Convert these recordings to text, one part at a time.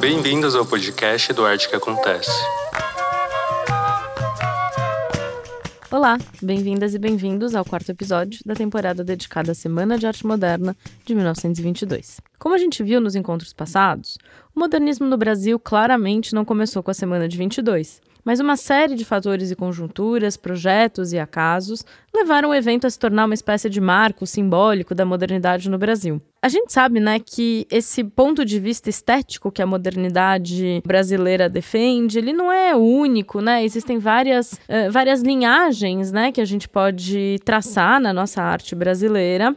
Bem-vindos ao podcast do Arte que Acontece. Olá, bem-vindas e bem-vindos ao quarto episódio da temporada dedicada à Semana de Arte Moderna de 1922. Como a gente viu nos encontros passados, o modernismo no Brasil claramente não começou com a Semana de 22, mas uma série de fatores e conjunturas, projetos e acasos levaram o evento a se tornar uma espécie de marco simbólico da modernidade no Brasil. A gente sabe, né, que esse ponto de vista estético que a modernidade brasileira defende, ele não é único, né? Existem várias, uh, várias linhagens, né, que a gente pode traçar na nossa arte brasileira.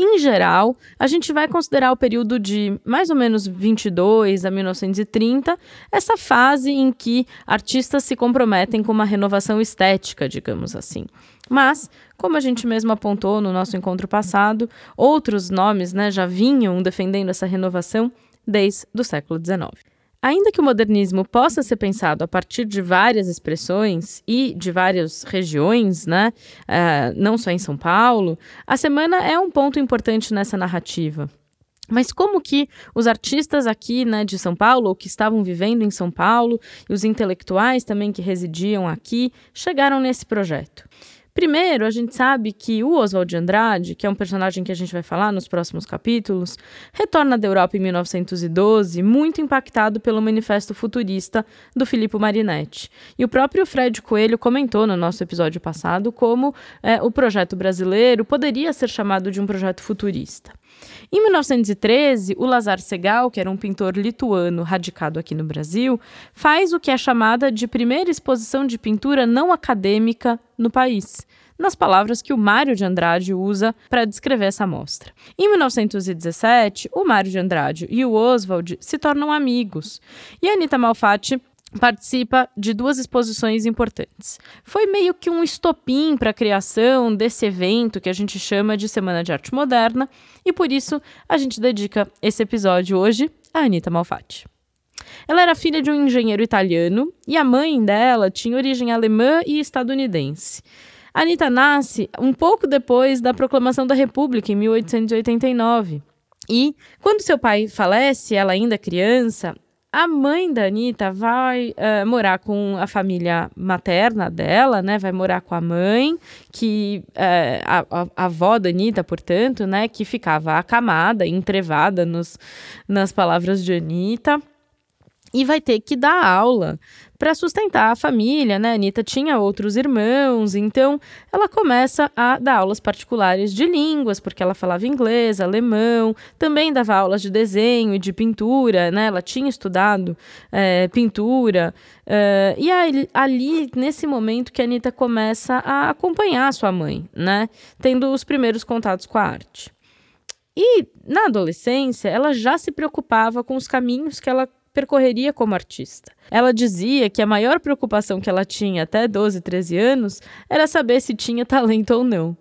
Em geral, a gente vai considerar o período de mais ou menos 22 a 1930, essa fase em que artistas se comprometem com uma renovação estética, digamos assim. Mas, como a gente mesmo apontou no nosso encontro passado, outros nomes né, já vinham defendendo essa renovação desde o século XIX. Ainda que o modernismo possa ser pensado a partir de várias expressões e de várias regiões, né, uh, não só em São Paulo, a semana é um ponto importante nessa narrativa. Mas como que os artistas aqui né, de São Paulo, ou que estavam vivendo em São Paulo, e os intelectuais também que residiam aqui, chegaram nesse projeto? Primeiro, a gente sabe que o Oswald de Andrade, que é um personagem que a gente vai falar nos próximos capítulos, retorna da Europa em 1912, muito impactado pelo Manifesto Futurista do Filippo Marinetti. E o próprio Fred Coelho comentou no nosso episódio passado como é, o projeto brasileiro poderia ser chamado de um projeto futurista. Em 1913, o Lazar Segal, que era um pintor lituano radicado aqui no Brasil, faz o que é chamada de primeira exposição de pintura não acadêmica no país nas palavras que o Mário de Andrade usa para descrever essa mostra. Em 1917, o Mário de Andrade e o Oswald se tornam amigos, e Anita Malfatti participa de duas exposições importantes. Foi meio que um estopim para a criação desse evento que a gente chama de Semana de Arte Moderna, e por isso a gente dedica esse episódio hoje a Anita Malfatti. Ela era filha de um engenheiro italiano e a mãe dela tinha origem alemã e estadunidense. Anitta nasce um pouco depois da proclamação da República, em 1889. E, quando seu pai falece, ela ainda criança, a mãe da Anitta vai uh, morar com a família materna dela, né? Vai morar com a mãe, que uh, a, a, a, avó da Anitta, portanto, né? Que ficava acamada, entrevada nos, nas palavras de Anitta e vai ter que dar aula para sustentar a família, né? A Anitta tinha outros irmãos, então ela começa a dar aulas particulares de línguas, porque ela falava inglês, alemão, também dava aulas de desenho e de pintura, né? Ela tinha estudado é, pintura. É, e aí, ali, nesse momento que a Anitta começa a acompanhar sua mãe, né? Tendo os primeiros contatos com a arte. E na adolescência, ela já se preocupava com os caminhos que ela percorreria como artista. Ela dizia que a maior preocupação que ela tinha até 12, 13 anos era saber se tinha talento ou não.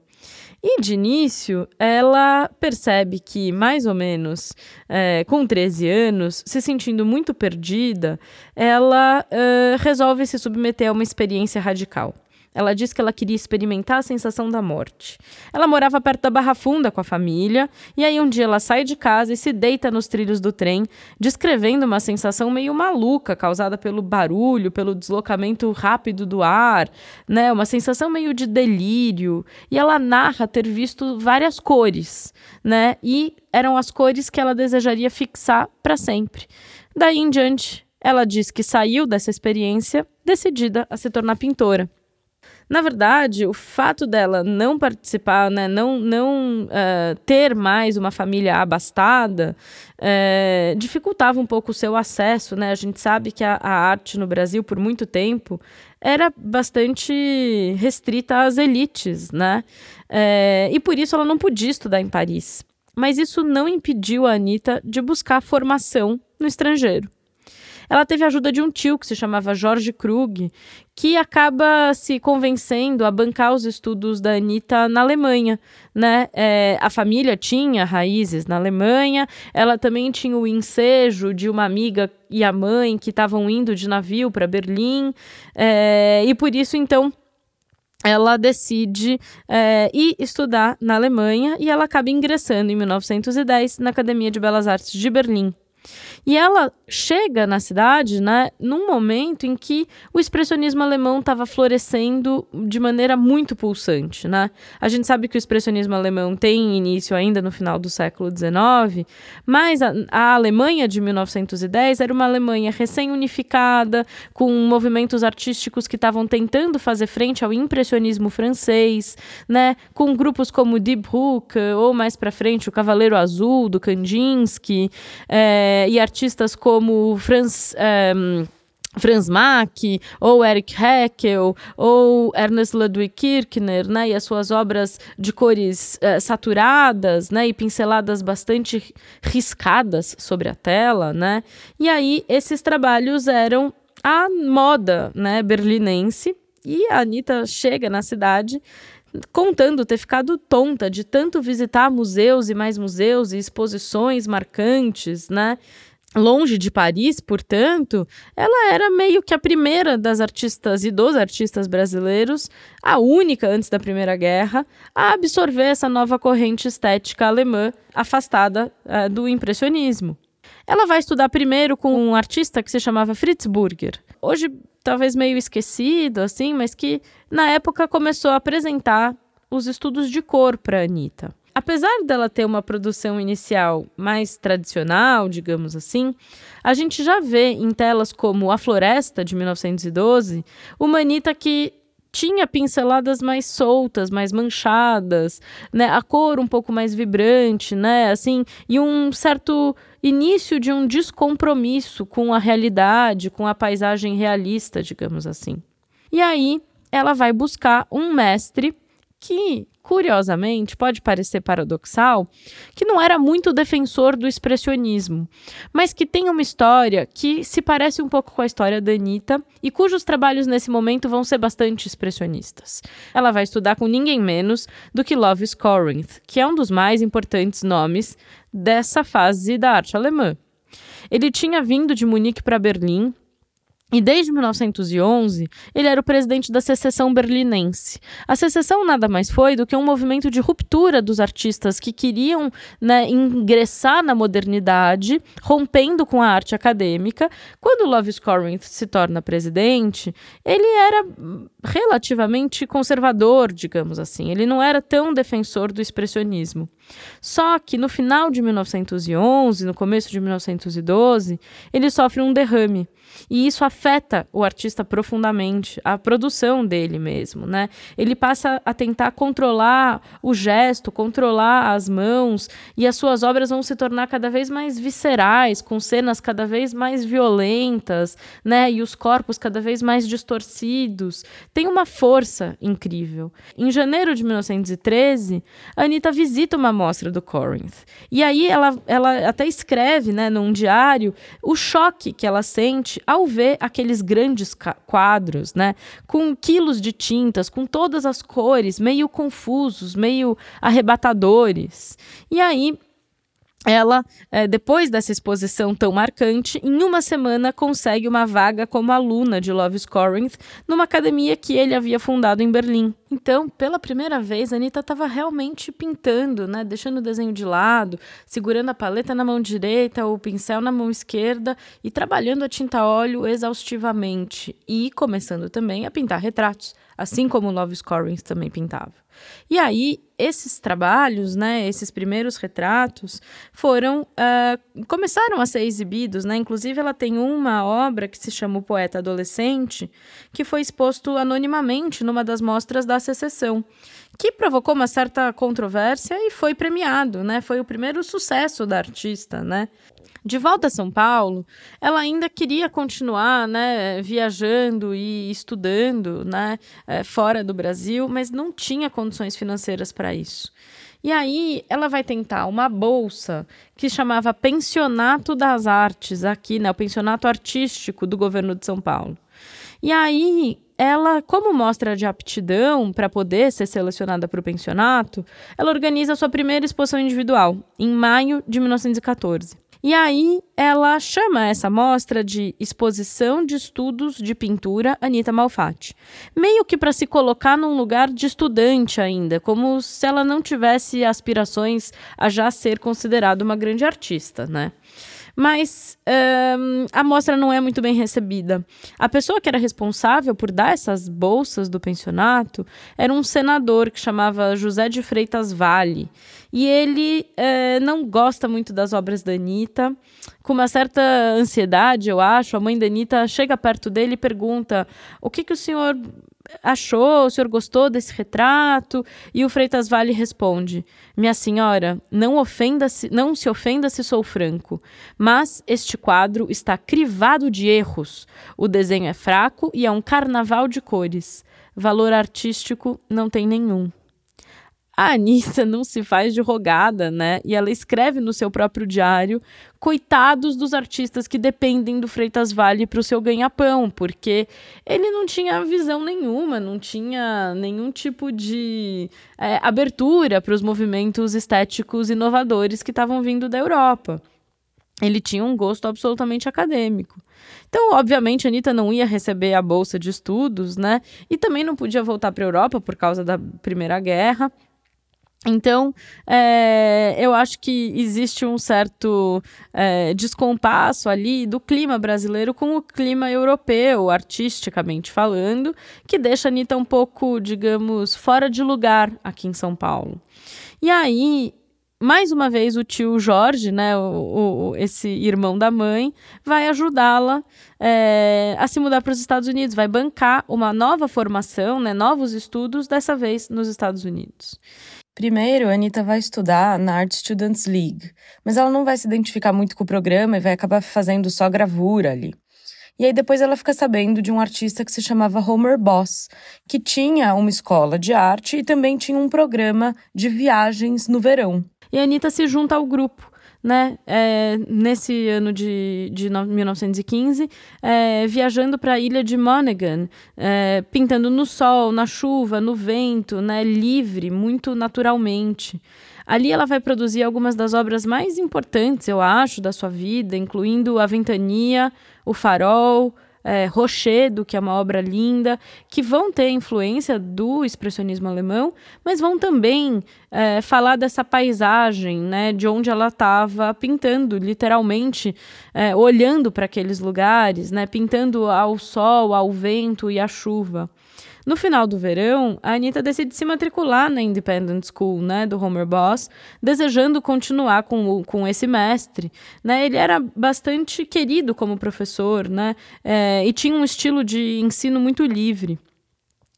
E de início, ela percebe que, mais ou menos é, com 13 anos, se sentindo muito perdida, ela uh, resolve se submeter a uma experiência radical. Ela disse que ela queria experimentar a sensação da morte. Ela morava perto da Barra Funda com a família, e aí um dia ela sai de casa e se deita nos trilhos do trem, descrevendo uma sensação meio maluca causada pelo barulho, pelo deslocamento rápido do ar, né? Uma sensação meio de delírio. E ela narra ter visto várias cores, né? E eram as cores que ela desejaria fixar para sempre. Daí em diante, ela diz que saiu dessa experiência decidida a se tornar pintora. Na verdade, o fato dela não participar, né, não, não uh, ter mais uma família abastada, uh, dificultava um pouco o seu acesso. Né? A gente sabe que a, a arte no Brasil, por muito tempo, era bastante restrita às elites, né? Uh, e por isso ela não podia estudar em Paris. Mas isso não impediu a Anitta de buscar formação no estrangeiro. Ela teve a ajuda de um tio que se chamava Jorge Krug, que acaba se convencendo a bancar os estudos da Anitta na Alemanha. Né? É, a família tinha raízes na Alemanha, ela também tinha o ensejo de uma amiga e a mãe que estavam indo de navio para Berlim, é, e por isso, então, ela decide é, ir estudar na Alemanha e ela acaba ingressando em 1910 na Academia de Belas Artes de Berlim. E ela chega na cidade, né, num momento em que o expressionismo alemão estava florescendo de maneira muito pulsante, né? A gente sabe que o expressionismo alemão tem início ainda no final do século XIX, mas a, a Alemanha de 1910 era uma Alemanha recém-unificada, com movimentos artísticos que estavam tentando fazer frente ao impressionismo francês, né, com grupos como Die Brücke, ou mais para frente o Cavaleiro Azul do Kandinsky, é, e artistas como Franz. Um, Franz Mack, ou Eric Heckel, ou Ernest Ludwig Kirchner, né, e as suas obras de cores uh, saturadas, né, e pinceladas bastante riscadas sobre a tela, né, e aí esses trabalhos eram a moda, né, berlinense, e a Anitta chega na cidade contando ter ficado tonta de tanto visitar museus e mais museus e exposições marcantes, né? Longe de Paris, portanto, ela era meio que a primeira das artistas e dos artistas brasileiros, a única antes da Primeira Guerra, a absorver essa nova corrente estética alemã afastada uh, do impressionismo. Ela vai estudar primeiro com um artista que se chamava Fritz Burger. Hoje talvez meio esquecido, assim, mas que na época começou a apresentar os estudos de cor para Anitta. Apesar dela ter uma produção inicial mais tradicional, digamos assim, a gente já vê em telas como A Floresta, de 1912, uma Anitta que tinha pinceladas mais soltas, mais manchadas, né? A cor um pouco mais vibrante, né? Assim, e um certo início de um descompromisso com a realidade, com a paisagem realista, digamos assim. E aí ela vai buscar um mestre que, curiosamente, pode parecer paradoxal, que não era muito defensor do expressionismo, mas que tem uma história que se parece um pouco com a história da Anitta e cujos trabalhos nesse momento vão ser bastante expressionistas. Ela vai estudar com ninguém menos do que Lovis Corinth, que é um dos mais importantes nomes dessa fase da arte alemã. Ele tinha vindo de Munique para Berlim e desde 1911, ele era o presidente da Secessão Berlinense. A secessão nada mais foi do que um movimento de ruptura dos artistas que queriam né, ingressar na modernidade, rompendo com a arte acadêmica. Quando Lovis Corinth se torna presidente, ele era relativamente conservador, digamos assim. Ele não era tão defensor do expressionismo. Só que no final de 1911, no começo de 1912, ele sofre um derrame. E isso afeta o artista profundamente, a produção dele mesmo, né? Ele passa a tentar controlar o gesto, controlar as mãos, e as suas obras vão se tornar cada vez mais viscerais, com cenas cada vez mais violentas, né? E os corpos cada vez mais distorcidos. Tem uma força incrível. Em janeiro de 1913, a Anitta visita uma mostra do Corinth. E aí ela, ela até escreve, né, num diário, o choque que ela sente ao ver aqueles grandes quadros, né, com quilos de tintas, com todas as cores, meio confusos, meio arrebatadores. E aí ela, é, depois dessa exposição tão marcante, em uma semana consegue uma vaga como aluna de Lovis Corinth numa academia que ele havia fundado em Berlim. Então, pela primeira vez, a Anitta estava realmente pintando, né? deixando o desenho de lado, segurando a paleta na mão direita, o pincel na mão esquerda e trabalhando a tinta óleo exaustivamente e começando também a pintar retratos, assim como Lovis Corinth também pintava. E aí, esses trabalhos, né, esses primeiros retratos, foram uh, começaram a ser exibidos, né? Inclusive, ela tem uma obra que se chama O Poeta Adolescente, que foi exposto anonimamente numa das mostras da secessão, que provocou uma certa controvérsia e foi premiado, né? Foi o primeiro sucesso da artista, né? De volta a São Paulo, ela ainda queria continuar né, viajando e estudando né, é, fora do Brasil, mas não tinha condições financeiras para isso. E aí ela vai tentar uma bolsa que chamava Pensionato das Artes, aqui, né, o Pensionato Artístico do governo de São Paulo. E aí ela, como mostra de aptidão para poder ser selecionada para o pensionato, ela organiza a sua primeira exposição individual, em maio de 1914. E aí ela chama essa mostra de Exposição de Estudos de Pintura Anita Malfatti. Meio que para se colocar num lugar de estudante ainda, como se ela não tivesse aspirações a já ser considerada uma grande artista, né? Mas a mostra não é muito bem recebida. A pessoa que era responsável por dar essas bolsas do pensionato era um senador que chamava José de Freitas Vale. E ele é, não gosta muito das obras da Anitta. Com uma certa ansiedade, eu acho, a mãe da Anitta chega perto dele e pergunta: o que, que o senhor achou? O senhor gostou desse retrato? E o Freitas Vale responde: Minha senhora, não ofenda -se, não se ofenda se sou franco, mas este quadro está crivado de erros. O desenho é fraco e é um carnaval de cores. Valor artístico não tem nenhum. A Anitta não se faz de rogada, né? E ela escreve no seu próprio diário: coitados dos artistas que dependem do Freitas Vale para o seu ganha-pão, porque ele não tinha visão nenhuma, não tinha nenhum tipo de é, abertura para os movimentos estéticos inovadores que estavam vindo da Europa. Ele tinha um gosto absolutamente acadêmico. Então, obviamente, a Anitta não ia receber a bolsa de estudos, né? E também não podia voltar para a Europa por causa da Primeira Guerra. Então, é, eu acho que existe um certo é, descompasso ali do clima brasileiro com o clima europeu, artisticamente falando, que deixa a Anitta um pouco, digamos, fora de lugar aqui em São Paulo. E aí, mais uma vez, o tio Jorge, né, o, o esse irmão da mãe, vai ajudá-la é, a se mudar para os Estados Unidos, vai bancar uma nova formação, né, novos estudos, dessa vez nos Estados Unidos. Primeiro, a Anitta vai estudar na Art Students League, mas ela não vai se identificar muito com o programa e vai acabar fazendo só gravura ali. E aí depois ela fica sabendo de um artista que se chamava Homer Boss, que tinha uma escola de arte e também tinha um programa de viagens no verão. E a Anitta se junta ao grupo né, é, nesse ano de, de 1915, é, viajando para a ilha de Monaghan, é, pintando no sol, na chuva, no vento, né, livre, muito naturalmente. Ali ela vai produzir algumas das obras mais importantes, eu acho, da sua vida, incluindo A Ventania, O Farol, é, Rochedo, que é uma obra linda, que vão ter influência do expressionismo alemão, mas vão também é, falar dessa paisagem, né, de onde ela estava pintando, literalmente, é, olhando para aqueles lugares, né, pintando ao sol, ao vento e à chuva. No final do verão, a Anitta decide se matricular na Independent School, né, do Homer Boss, desejando continuar com, com esse mestre. Né? Ele era bastante querido como professor, né, é, e tinha um estilo de ensino muito livre.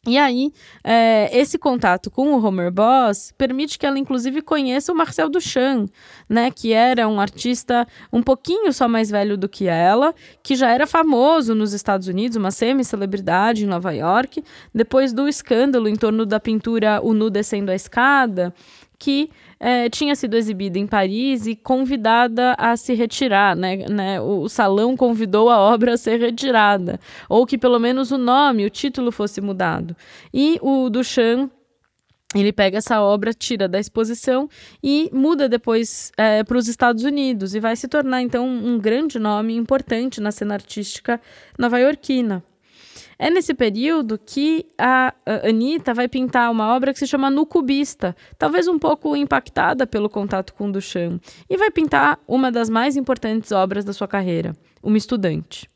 E aí, é, esse contato com o Homer Boss permite que ela, inclusive, conheça o Marcel Duchamp, né, que era um artista um pouquinho só mais velho do que ela, que já era famoso nos Estados Unidos, uma semi-celebridade em Nova York, depois do escândalo em torno da pintura O Nu Descendo a Escada, que é, tinha sido exibida em Paris e convidada a se retirar, né, né? O, salão convidou a obra a ser retirada, ou que pelo menos o nome, o título fosse mudado. E o Duchamp ele pega essa obra, tira da exposição e muda depois é, para os Estados Unidos e vai se tornar então um grande nome importante na cena artística nova-iorquina. É nesse período que a Anitta vai pintar uma obra que se chama No Cubista, talvez um pouco impactada pelo contato com Duchamp, e vai pintar uma das mais importantes obras da sua carreira, Uma Estudante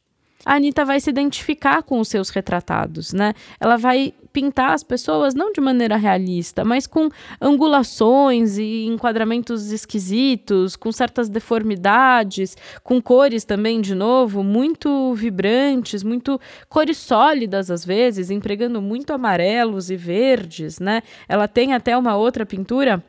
a Anitta vai se identificar com os seus retratados, né? Ela vai pintar as pessoas não de maneira realista, mas com angulações e enquadramentos esquisitos, com certas deformidades, com cores também, de novo, muito vibrantes, muito cores sólidas às vezes, empregando muito amarelos e verdes, né? Ela tem até uma outra pintura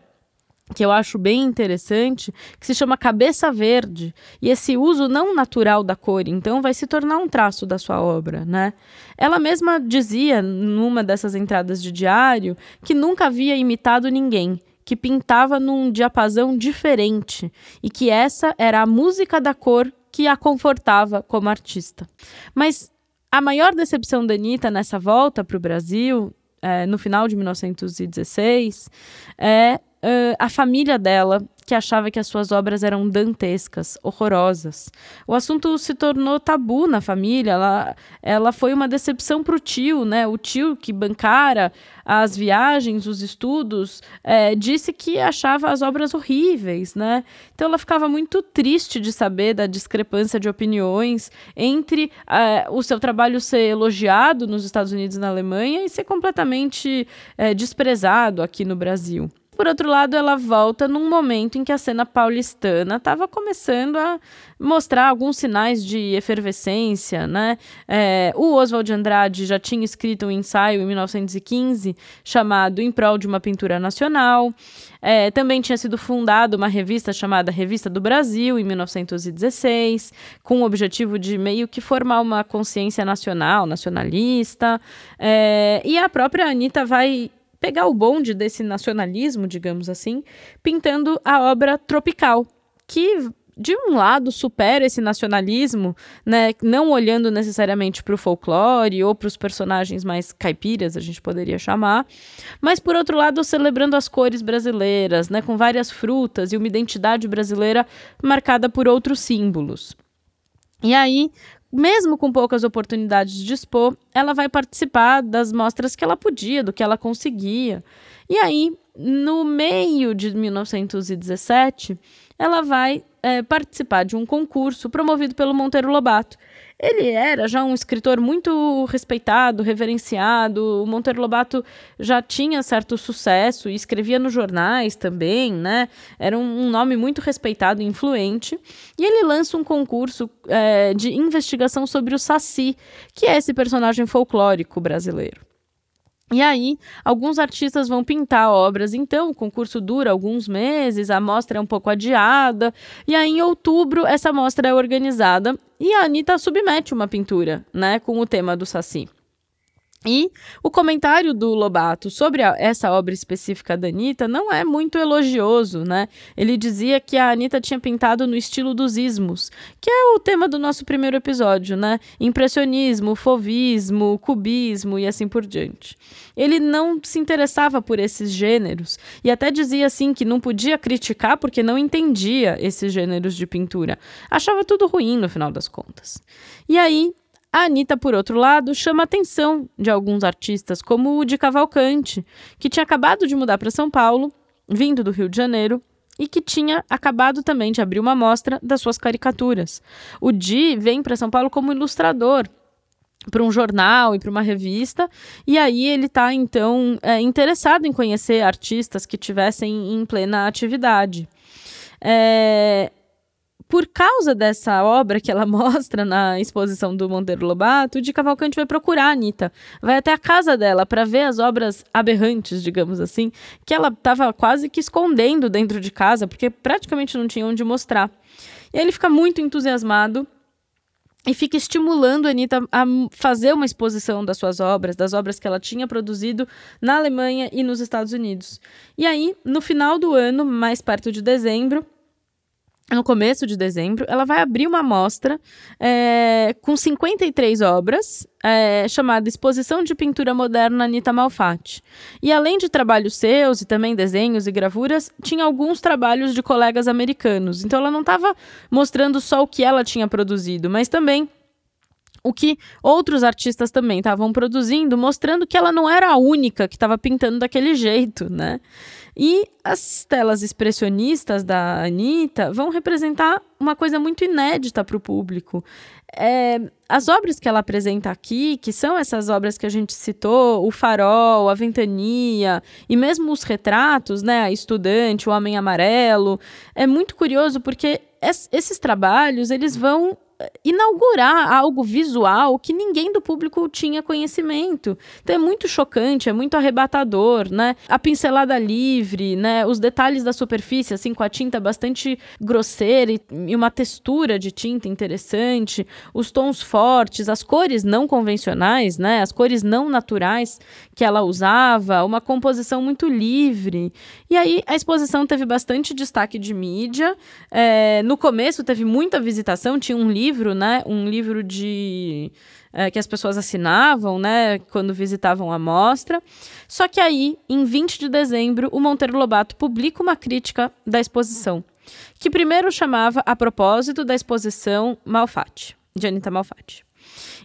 que eu acho bem interessante, que se chama cabeça verde, e esse uso não natural da cor, então vai se tornar um traço da sua obra, né? Ela mesma dizia numa dessas entradas de diário que nunca havia imitado ninguém, que pintava num diapasão diferente e que essa era a música da cor que a confortava como artista. Mas a maior decepção da Anitta nessa volta para o Brasil, é, no final de 1916, é uh, a família dela, que achava que as suas obras eram dantescas, horrorosas. O assunto se tornou tabu na família, ela, ela foi uma decepção para o tio, né? O tio que bancara as viagens, os estudos, é, disse que achava as obras horríveis, né? Então ela ficava muito triste de saber da discrepância de opiniões entre é, o seu trabalho ser elogiado nos Estados Unidos e na Alemanha e ser completamente é, desprezado aqui no Brasil. Por outro lado, ela volta num momento em que a cena paulistana estava começando a mostrar alguns sinais de efervescência, né? É, o Oswald de Andrade já tinha escrito um ensaio em 1915 chamado Em Prol de uma Pintura Nacional. É, também tinha sido fundada uma revista chamada Revista do Brasil, em 1916, com o objetivo de meio que formar uma consciência nacional, nacionalista. É, e a própria Anitta vai pegar o bonde desse nacionalismo, digamos assim, pintando a obra Tropical, que de um lado supera esse nacionalismo, né, não olhando necessariamente para o folclore ou para os personagens mais caipiras, a gente poderia chamar, mas por outro lado celebrando as cores brasileiras, né, com várias frutas e uma identidade brasileira marcada por outros símbolos. E aí, mesmo com poucas oportunidades de expor, ela vai participar das mostras que ela podia, do que ela conseguia. E aí, no meio de 1917, ela vai é, participar de um concurso promovido pelo Monteiro Lobato. Ele era já um escritor muito respeitado, reverenciado. O Monteiro Lobato já tinha certo sucesso e escrevia nos jornais também, né? Era um, nome muito respeitado e influente. E ele lança um concurso é, de investigação sobre o Saci, que é esse personagem folclórico brasileiro. E aí, alguns artistas vão pintar obras, então o concurso dura alguns meses, a mostra é um pouco adiada, e aí em outubro essa mostra é organizada e a Anitta submete uma pintura, né, com o tema do Saci. E o comentário do Lobato sobre a, essa obra específica da Anitta não é muito elogioso, né? Ele dizia que a Anitta tinha pintado no estilo dos ismos, que é o tema do nosso primeiro episódio, né? Impressionismo, fovismo, cubismo e assim por diante. Ele não se interessava por esses gêneros e até dizia assim que não podia criticar porque não entendia esses gêneros de pintura. Achava tudo ruim no final das contas. E aí a Anitta, por outro lado, chama a atenção de alguns artistas, como o de Cavalcante, que tinha acabado de mudar para São Paulo, vindo do Rio de Janeiro, e que tinha acabado também de abrir uma mostra das suas caricaturas. O Di vem para São Paulo como ilustrador para um jornal e para uma revista, e aí ele está então é, interessado em conhecer artistas que tivessem em plena atividade. É, por causa dessa obra que ela mostra na exposição do Monteiro Lobato, de Cavalcante vai procurar a Anitta. Vai até a casa dela para ver as obras aberrantes, digamos assim, que ela estava quase que escondendo dentro de casa, porque praticamente não tinha onde mostrar. E aí ele fica muito entusiasmado e fica estimulando a Anitta a fazer uma exposição das suas obras, das obras que ela tinha produzido na Alemanha e nos Estados Unidos. E aí, no final do ano, mais perto de dezembro, no começo de dezembro, ela vai abrir uma mostra é, com 53 obras, é, chamada Exposição de Pintura Moderna Anita Malfatti. E além de trabalhos seus e também desenhos e gravuras, tinha alguns trabalhos de colegas americanos. Então ela não estava mostrando só o que ela tinha produzido, mas também o que outros artistas também estavam produzindo, mostrando que ela não era a única que estava pintando daquele jeito, né? E as telas expressionistas da Anitta vão representar uma coisa muito inédita para o público. É, as obras que ela apresenta aqui, que são essas obras que a gente citou, o Farol, a Ventania, e mesmo os retratos, né, a Estudante, o Homem Amarelo, é muito curioso porque esses trabalhos eles vão inaugurar algo visual que ninguém do público tinha conhecimento. Então é muito chocante, é muito arrebatador, né? A pincelada livre, né? Os detalhes da superfície, assim, com a tinta bastante grosseira e, e uma textura de tinta interessante, os tons fortes, as cores não convencionais, né? As cores não naturais que ela usava, uma composição muito livre. E aí a exposição teve bastante destaque de mídia. É, no começo teve muita visitação, tinha um livro livro, né? Um livro de é, que as pessoas assinavam, né, quando visitavam a mostra. Só que aí, em 20 de dezembro, o Monteiro Lobato publica uma crítica da exposição, que primeiro chamava a propósito da exposição Malfatti, de Anita Malfatti.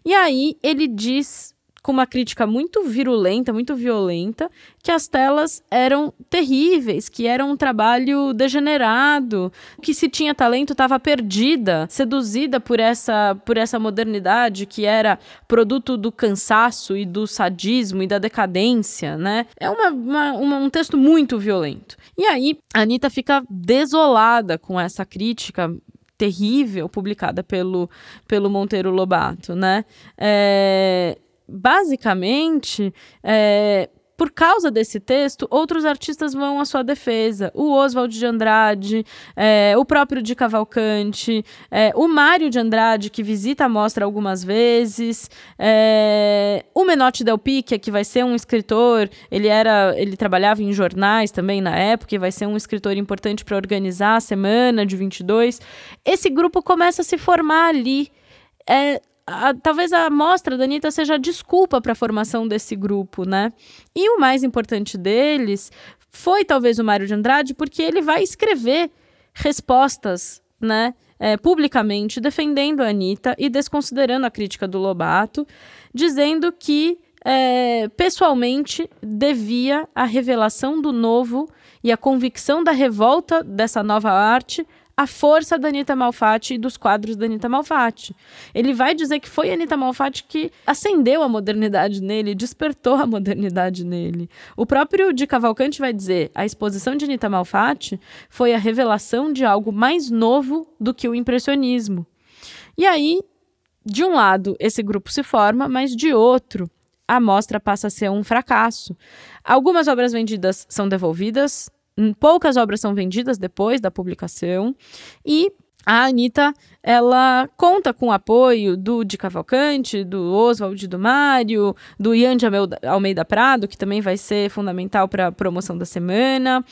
E aí ele diz com uma crítica muito virulenta, muito violenta, que as telas eram terríveis, que era um trabalho degenerado, que se tinha talento estava perdida, seduzida por essa por essa modernidade que era produto do cansaço e do sadismo e da decadência, né? É uma, uma, uma um texto muito violento. E aí a Anitta fica desolada com essa crítica terrível publicada pelo, pelo Monteiro Lobato, né? É, basicamente, é, por causa desse texto, outros artistas vão à sua defesa. O Oswald de Andrade, é, o próprio de Cavalcante, é, o Mário de Andrade, que visita a mostra algumas vezes, é, o Menotti Del Picchia, que vai ser um escritor, ele era, ele trabalhava em jornais também na época, e vai ser um escritor importante para organizar a semana de 22. Esse grupo começa a se formar ali. É, a, talvez a amostra da Anitta seja a desculpa para a formação desse grupo, né? E o mais importante deles foi talvez o Mário de Andrade, porque ele vai escrever respostas, né? É, publicamente defendendo a Anitta e desconsiderando a crítica do Lobato, dizendo que é, pessoalmente devia a revelação do novo e a convicção da revolta dessa nova arte a força da Anitta Malfatti e dos quadros da Anitta Malfatti. Ele vai dizer que foi a Anitta Malfatti que acendeu a modernidade nele, despertou a modernidade nele. O próprio de Cavalcante vai dizer: a exposição de Anitta Malfatti foi a revelação de algo mais novo do que o impressionismo. E aí, de um lado, esse grupo se forma, mas de outro, a mostra passa a ser um fracasso. Algumas obras vendidas são devolvidas, Poucas obras são vendidas depois da publicação e a Anitta, ela conta com o apoio do Di Cavalcante, do Oswald do Mário, do Ian de Almeida Prado, que também vai ser fundamental para a promoção da semana.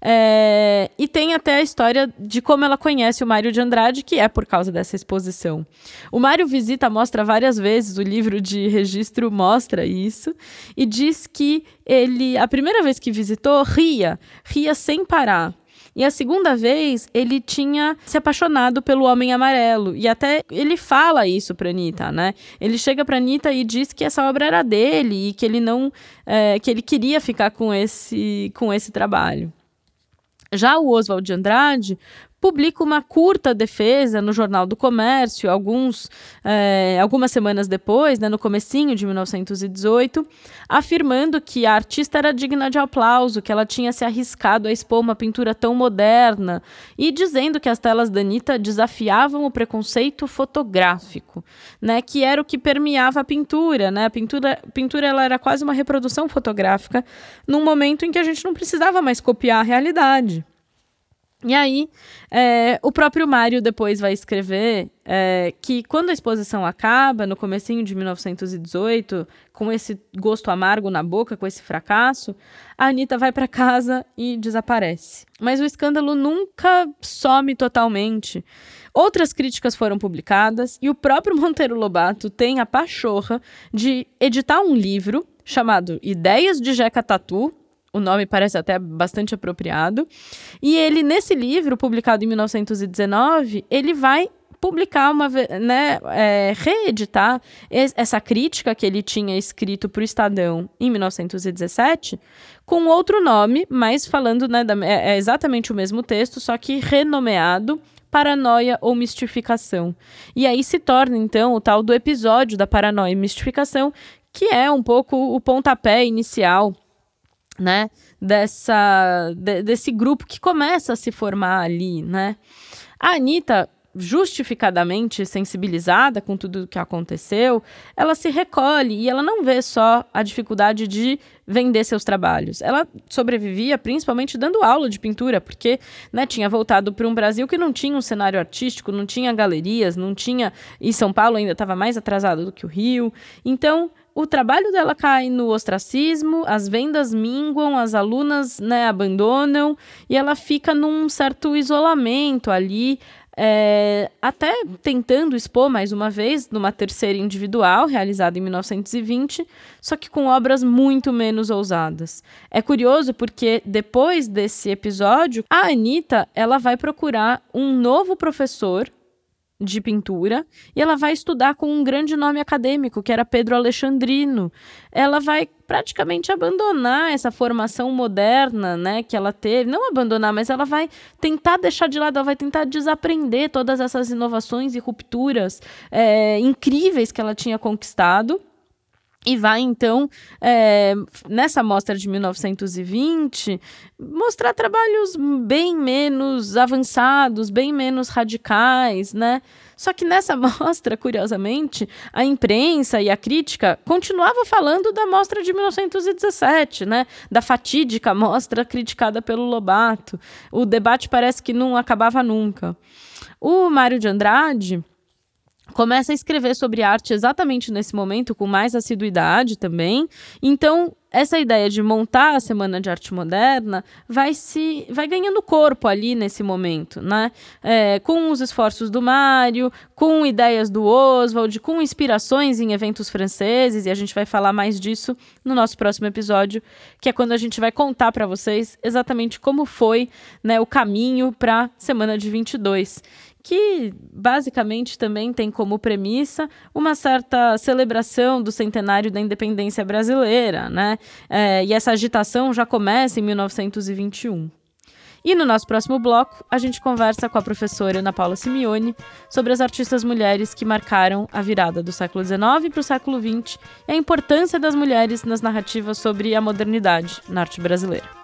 É, e tem até a história de como ela conhece o Mário de Andrade, que é por causa dessa exposição. O Mário visita a mostra várias vezes, o livro de registro mostra isso, e diz que ele, a primeira vez que visitou, ria, ria sem parar. E a segunda vez, ele tinha se apaixonado pelo Homem Amarelo. E até ele fala isso pra Anitta, né? Ele chega pra Anitta e diz que essa obra era dele e que ele não. É, que ele queria ficar com esse, com esse trabalho. Já o Oswald de Andrade publica uma curta defesa no Jornal do Comércio, alguns, é, algumas semanas depois, né, no comecinho de 1918, afirmando que a artista era digna de aplauso, que ela tinha se arriscado a expor uma pintura tão moderna, e dizendo que as telas da Anitta desafiavam o preconceito fotográfico, né, que era o que permeava a pintura. Né? A pintura, pintura ela era quase uma reprodução fotográfica num momento em que a gente não precisava mais copiar a realidade. E aí, é, o próprio Mário depois vai escrever é, que quando a exposição acaba, no comecinho de 1918, com esse gosto amargo na boca, com esse fracasso, a Anitta vai para casa e desaparece. Mas o escândalo nunca some totalmente. Outras críticas foram publicadas e o próprio Monteiro Lobato tem a pachorra de editar um livro chamado Ideias de Jeca Tatu, o nome parece até bastante apropriado. E ele, nesse livro, publicado em 1919, ele vai publicar uma né, é, reeditar essa crítica que ele tinha escrito para o Estadão em 1917 com outro nome, mas falando né, da, é, é exatamente o mesmo texto, só que renomeado paranoia ou mistificação. E aí se torna então o tal do episódio da paranoia e mistificação, que é um pouco o pontapé inicial né, dessa, de, desse grupo que começa a se formar ali, né. A Anitta, justificadamente sensibilizada com tudo o que aconteceu, ela se recolhe e ela não vê só a dificuldade de vender seus trabalhos. Ela sobrevivia principalmente dando aula de pintura, porque né, tinha voltado para um Brasil que não tinha um cenário artístico, não tinha galerias, não tinha. E São Paulo ainda estava mais atrasado do que o Rio. Então, o trabalho dela cai no ostracismo, as vendas minguam, as alunas né, abandonam e ela fica num certo isolamento ali, é, até tentando expor mais uma vez numa terceira individual, realizada em 1920, só que com obras muito menos ousadas. É curioso porque depois desse episódio, a Anitta ela vai procurar um novo professor de pintura e ela vai estudar com um grande nome acadêmico, que era Pedro Alexandrino. Ela vai praticamente abandonar essa formação moderna, né, que ela teve, não abandonar, mas ela vai tentar deixar de lado, ela vai tentar desaprender todas essas inovações e rupturas é, incríveis que ela tinha conquistado e vai, então, é, nessa mostra de 1920, mostrar trabalhos bem menos avançados, bem menos radicais, né? Só que nessa mostra, curiosamente, a imprensa e a crítica continuava falando da mostra de 1917, né? Da fatídica mostra criticada pelo Lobato. O debate parece que não acabava nunca. O Mário de Andrade começa a escrever sobre arte exatamente nesse momento, com mais assiduidade também. Então, essa ideia de montar a Semana de Arte Moderna vai se vai ganhando corpo ali nesse momento, né? É, com os esforços do Mário, com ideias do Oswald, com inspirações em eventos franceses, e a gente vai falar mais disso no nosso próximo episódio, que é quando a gente vai contar para vocês exatamente como foi né, o caminho para a Semana de 22 que basicamente também tem como premissa uma certa celebração do centenário da independência brasileira, né? É, e essa agitação já começa em 1921. E no nosso próximo bloco, a gente conversa com a professora Ana Paula Simeone sobre as artistas mulheres que marcaram a virada do século XIX para o século XX e a importância das mulheres nas narrativas sobre a modernidade na arte brasileira.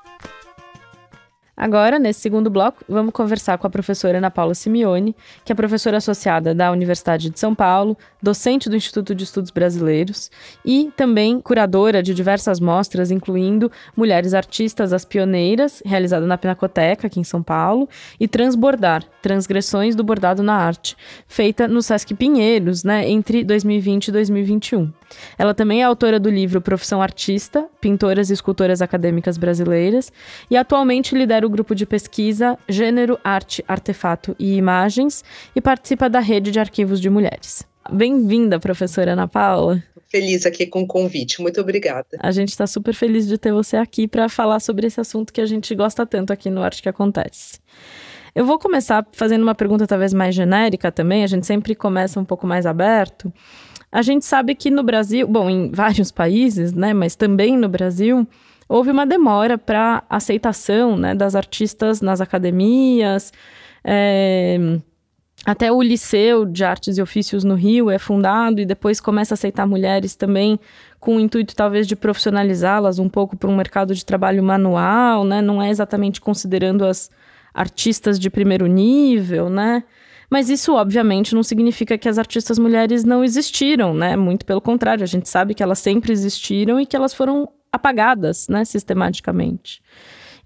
Agora, nesse segundo bloco, vamos conversar com a professora Ana Paula Simeone, que é professora associada da Universidade de São Paulo, docente do Instituto de Estudos Brasileiros e também curadora de diversas mostras, incluindo Mulheres Artistas as Pioneiras, realizada na Pinacoteca, aqui em São Paulo, e Transbordar, Transgressões do Bordado na Arte, feita no Sesc Pinheiros, né, entre 2020 e 2021. Ela também é autora do livro Profissão Artista, Pintoras e Escultoras Acadêmicas Brasileiras, e atualmente lidera o grupo de pesquisa Gênero, Arte, Artefato e Imagens e participa da rede de arquivos de mulheres. Bem-vinda, professora Ana Paula. Feliz aqui com o convite, muito obrigada. A gente está super feliz de ter você aqui para falar sobre esse assunto que a gente gosta tanto aqui no Arte que Acontece. Eu vou começar fazendo uma pergunta talvez mais genérica também, a gente sempre começa um pouco mais aberto. A gente sabe que no Brasil, bom, em vários países, né, mas também no Brasil, houve uma demora para aceitação né, das artistas nas academias. É, até o Liceu de Artes e Ofícios no Rio é fundado e depois começa a aceitar mulheres também com o intuito talvez de profissionalizá-las um pouco para um mercado de trabalho manual, né? Não é exatamente considerando as artistas de primeiro nível, né? Mas isso, obviamente, não significa que as artistas mulheres não existiram, né? Muito pelo contrário, a gente sabe que elas sempre existiram e que elas foram apagadas, né, sistematicamente.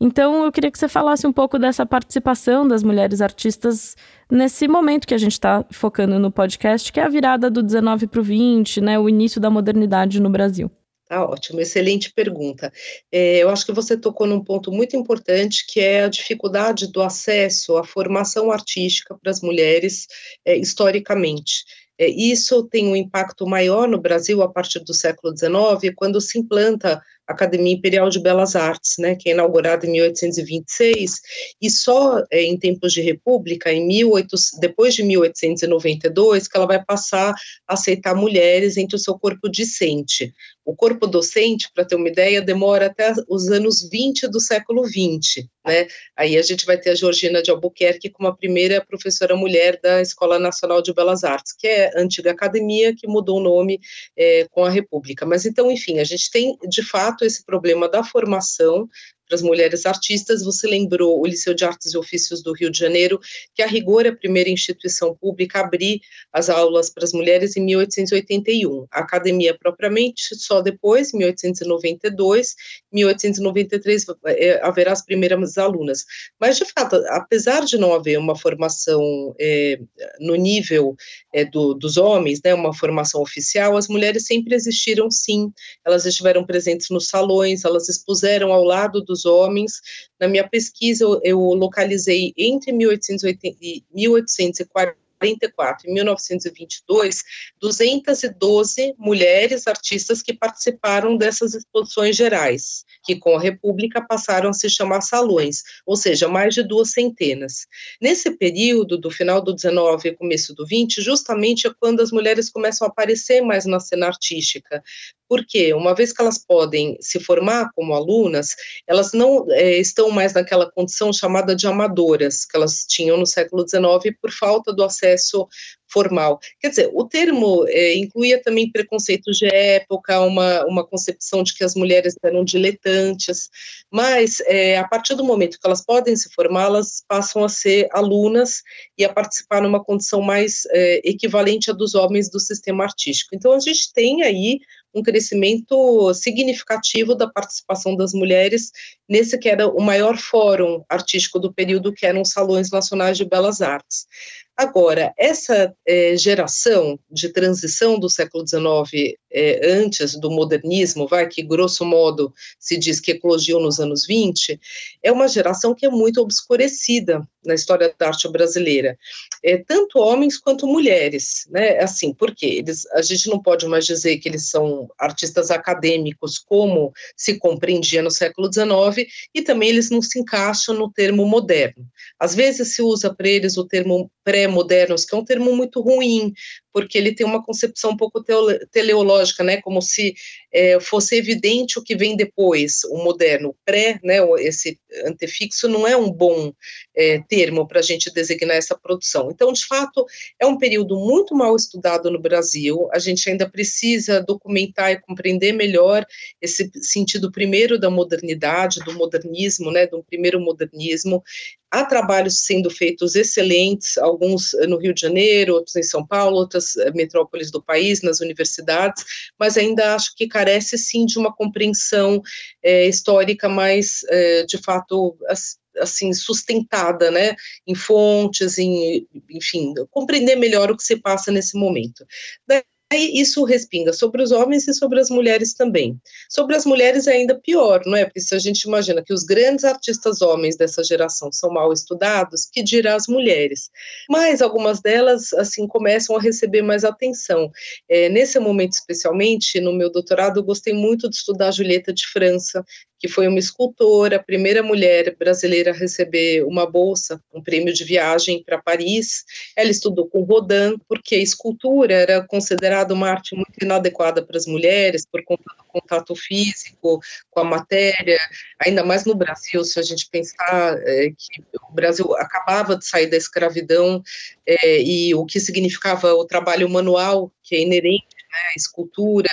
Então, eu queria que você falasse um pouco dessa participação das mulheres artistas nesse momento que a gente está focando no podcast, que é a virada do 19 para o 20, né, o início da modernidade no Brasil. Tá ótimo, excelente pergunta. É, eu acho que você tocou num ponto muito importante, que é a dificuldade do acesso à formação artística para as mulheres é, historicamente. É, isso tem um impacto maior no Brasil a partir do século XIX, quando se implanta Academia Imperial de Belas Artes, né, que é inaugurada em 1826, e só é, em tempos de república, em 18, depois de 1892, que ela vai passar a aceitar mulheres entre o seu corpo discente. O corpo docente, para ter uma ideia, demora até os anos 20 do século 20, né? Aí a gente vai ter a Georgina de Albuquerque como a primeira professora mulher da Escola Nacional de Belas Artes, que é a antiga academia que mudou o nome é, com a República. Mas então, enfim, a gente tem de fato esse problema da formação para as mulheres artistas. Você lembrou o Liceu de Artes e Ofícios do Rio de Janeiro, que a rigor é a primeira instituição pública a abrir as aulas para as mulheres em 1881. A academia propriamente só depois, 1892, 1893 é, haverá as primeiras alunas. Mas de fato, apesar de não haver uma formação é, no nível é, do, dos homens, né, uma formação oficial, as mulheres sempre existiram sim. Elas estiveram presentes nos salões, elas expuseram ao lado dos dos homens. Na minha pesquisa, eu, eu localizei entre 1880 e 1840 1944 e 1922, 212 mulheres artistas que participaram dessas exposições gerais, que com a República passaram a se chamar salões, ou seja, mais de duas centenas. Nesse período, do final do 19 e começo do 20, justamente é quando as mulheres começam a aparecer mais na cena artística, porque uma vez que elas podem se formar como alunas, elas não é, estão mais naquela condição chamada de amadoras que elas tinham no século XIX por falta do acesso formal. Quer dizer, o termo é, incluía também preconceitos de época, uma, uma concepção de que as mulheres eram diletantes, mas é, a partir do momento que elas podem se formar, elas passam a ser alunas e a participar numa condição mais equivalente à dos homens do sistema artístico. Então, a gente tem aí um crescimento significativo da participação das mulheres nesse que era o maior fórum artístico do período, que eram os Salões Nacionais de Belas Artes. Agora, essa é, geração de transição do século XIX é, antes do modernismo, vai, que grosso modo se diz que eclodiu nos anos 20, é uma geração que é muito obscurecida na história da arte brasileira, é, tanto homens quanto mulheres, né, assim, porque eles, a gente não pode mais dizer que eles são artistas acadêmicos como se compreendia no século XIX, e também eles não se encaixam no termo moderno. Às vezes se usa para eles o termo pré-modernos, que é um termo muito ruim, porque ele tem uma concepção um pouco teleológica, né, como se é, fosse evidente o que vem depois, o moderno, pré, né, esse antefixo não é um bom é, termo para a gente designar essa produção. Então, de fato, é um período muito mal estudado no Brasil, a gente ainda precisa documentar e compreender melhor esse sentido primeiro da modernidade, do modernismo, né, do primeiro modernismo, Há trabalhos sendo feitos excelentes, alguns no Rio de Janeiro, outros em São Paulo, outras eh, metrópoles do país, nas universidades, mas ainda acho que carece sim de uma compreensão é, histórica mais, é, de fato, assim sustentada, né, em fontes, em, enfim, compreender melhor o que se passa nesse momento. Aí isso respinga sobre os homens e sobre as mulheres também. Sobre as mulheres é ainda pior, não é? Porque se a gente imagina que os grandes artistas homens dessa geração são mal estudados, que dirá as mulheres? Mas algumas delas, assim, começam a receber mais atenção. É, nesse momento, especialmente, no meu doutorado, eu gostei muito de estudar a Julieta de França, que foi uma escultora, a primeira mulher brasileira a receber uma bolsa, um prêmio de viagem para Paris. Ela estudou com Rodin, porque a escultura era considerada uma arte muito inadequada para as mulheres, por conta do contato físico com a matéria, ainda mais no Brasil, se a gente pensar é, que o Brasil acabava de sair da escravidão é, e o que significava o trabalho manual, que é inerente né, escultura,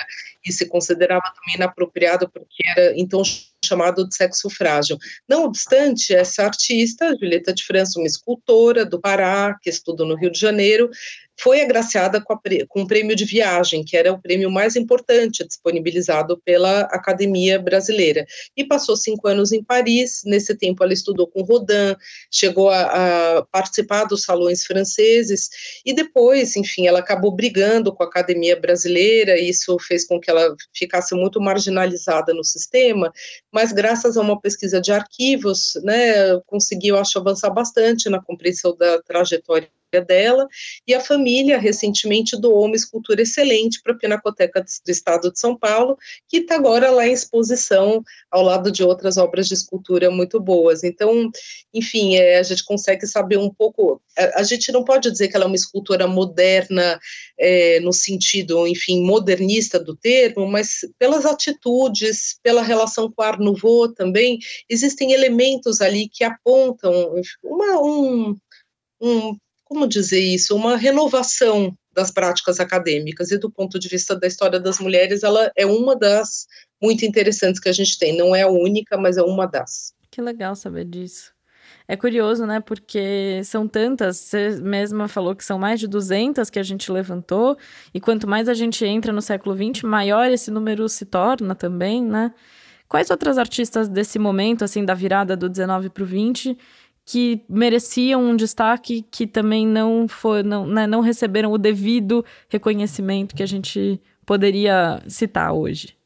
e se considerava também inapropriado porque era então chamado de sexo frágil. Não obstante, essa artista, Julieta de França, uma escultora do Pará, que estudou no Rio de Janeiro, foi agraciada com, a, com o prêmio de viagem, que era o prêmio mais importante disponibilizado pela Academia Brasileira. E passou cinco anos em Paris. Nesse tempo, ela estudou com Rodin, chegou a, a participar dos salões franceses, e depois, enfim, ela acabou brigando com a Academia Brasileira, e isso fez com que ela ficasse muito marginalizada no sistema, mas graças a uma pesquisa de arquivos, né, conseguiu, acho, avançar bastante na compreensão da trajetória dela, e a família recentemente doou uma escultura excelente para a Pinacoteca do Estado de São Paulo, que está agora lá em exposição ao lado de outras obras de escultura muito boas. Então, enfim, é, a gente consegue saber um pouco. A, a, gente não pode dizer que ela é uma escultura moderna é, no sentido, enfim, modernista do termo, mas pelas atitudes, pela relação com o Art Nouveau também, existem elementos ali que apontam uma, um, um como dizer isso, uma renovação das práticas acadêmicas e do ponto de vista da história das mulheres, ela é uma das muito interessantes que a gente tem, não é a única, mas é uma das. Que legal saber disso. É curioso, né? Porque são tantas, você mesma falou que são mais de 200 que a gente levantou, e quanto mais a gente entra no século XX, maior esse número se torna também, né? Quais outras artistas desse momento, assim, da virada do 19 para o 20, que mereciam um destaque que também não, foi, não, né, não receberam o devido reconhecimento que a gente poderia citar hoje?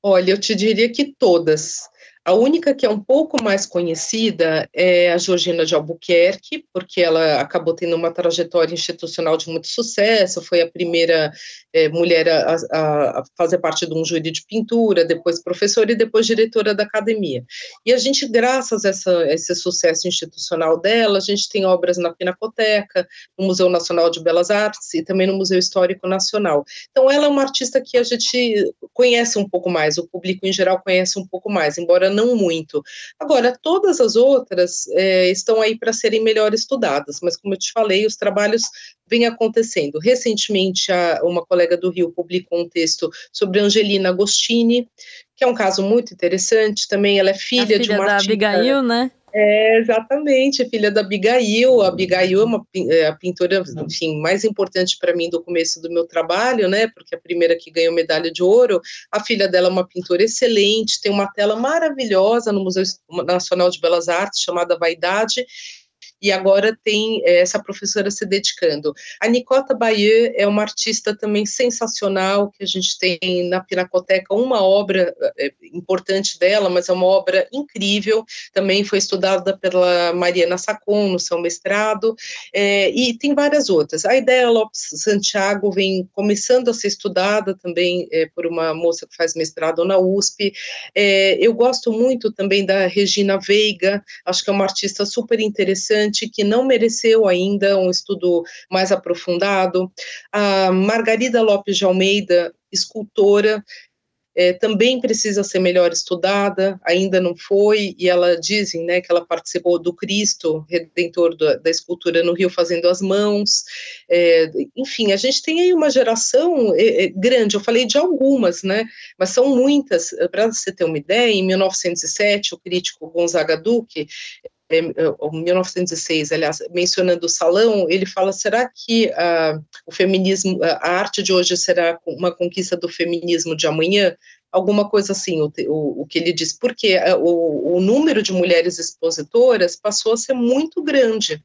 Olha, eu te diria que todas. A única que é um pouco mais conhecida é a Georgina de Albuquerque, porque ela acabou tendo uma trajetória institucional de muito sucesso, foi a primeira é, mulher a, a, fazer parte de um júri de pintura, depois professora e depois diretora da academia. E a gente, graças a, essa, a esse sucesso institucional dela, a gente tem obras na Pinacoteca, no Museu Nacional de Belas Artes e também no Museu Histórico Nacional. Então, ela é uma artista que a gente conhece um pouco mais, o público em geral conhece um pouco mais, embora não muito. Agora, todas as outras é, estão aí para serem melhor estudadas, mas como eu te falei, os trabalhos vêm acontecendo. Recentemente, a, uma colega do Rio publicou um texto sobre Angelina Agostini, que é um caso muito interessante. Também ela é filha, filha de uma da artista, Abigail, né? É, exatamente, filha da Abigail. A Abigail é uma, é a pintora, enfim, mais importante para mim do começo do meu trabalho, né? Porque a primeira que ganhou medalha de ouro. A filha dela é uma pintora excelente, tem uma tela maravilhosa no Museu Nacional de Belas Artes chamada Vaidade e agora tem é, essa professora se dedicando. A Nicota Bayeux é uma artista também sensacional, que a gente tem na Pinacoteca uma obra é, importante dela, mas é uma obra incrível, também foi estudada pela Mariana Sacon no seu mestrado, é, e tem várias outras. A Ideia Lopes Santiago vem começando a ser estudada também é, por uma moça que faz mestrado na USP. É, eu gosto muito também da Regina Veiga, acho que é uma artista super interessante, que não mereceu ainda um estudo mais aprofundado. A Margarida Lopes de Almeida, escultora, é, também precisa ser melhor estudada, ainda não foi, e ela dizem né, que ela participou do Cristo Redentor da, da escultura no Rio fazendo as mãos, é, enfim, a gente tem aí uma geração é, grande, eu falei de algumas, né, mas são muitas, para você ter uma ideia, em 1907, o crítico Gonzaga Duque, é, 1906, é, aliás, mencionando o salão, ele fala: será que uh, o feminismo, a arte de hoje será uma conquista do feminismo de amanhã? Alguma coisa assim, o, o, o que ele diz, porque uh, o, o número de mulheres expositoras passou a ser muito grande.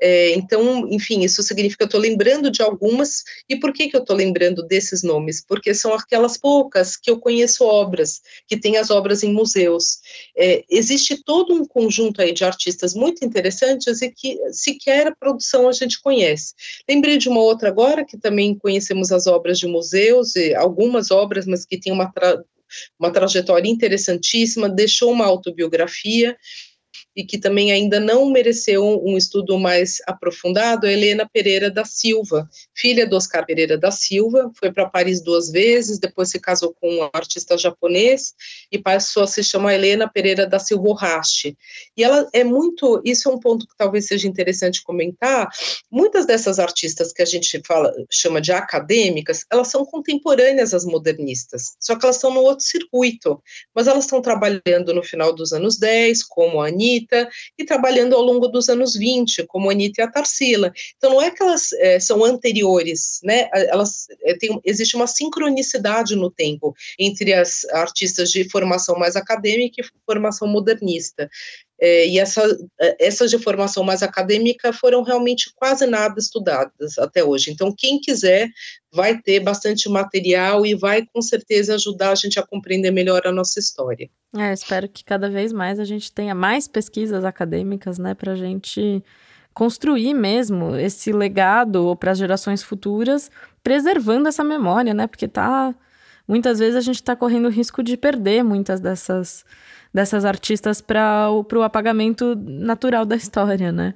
É, então, enfim, isso significa que eu estou lembrando de algumas, e por que, que eu estou lembrando desses nomes? Porque são aquelas poucas que eu conheço obras, que têm as obras em museus. É, existe todo um conjunto aí de artistas muito interessantes e que sequer a produção a gente conhece. Lembrei de uma outra agora, que também conhecemos as obras de museus, algumas obras, mas que tem uma, tra uma trajetória interessantíssima, deixou uma autobiografia, e que também ainda não mereceu um, estudo mais aprofundado, é Helena Pereira da Silva, filha do Oscar Pereira da Silva, foi para Paris duas vezes, depois se casou com um artista japonês e passou a se chamar Helena Pereira da Silva Hashi. E ela é muito, isso é um ponto que talvez seja interessante comentar, muitas dessas artistas que a gente fala, chama de acadêmicas, elas são contemporâneas às modernistas, só que elas estão no outro circuito, mas elas estão trabalhando no final dos anos 10, como a Anitta, Anitta, e trabalhando ao longo dos anos 20, como Anitta e a Tarsila. Então, não é que elas é, são anteriores, né? Elas é, têm, existe uma sincronicidade no tempo entre as artistas de formação mais acadêmica e formação modernista. É, e essa, essas de formação mais acadêmica foram realmente quase nada estudadas até hoje. Então, quem quiser vai ter bastante material e vai com certeza ajudar a gente a compreender melhor a nossa história. É, espero que cada vez mais a gente tenha mais pesquisas acadêmicas, né, para a gente construir mesmo esse legado para as gerações futuras, preservando essa memória, né, porque tá muitas vezes a gente está correndo o risco de perder muitas dessas dessas artistas para o apagamento natural da história, né?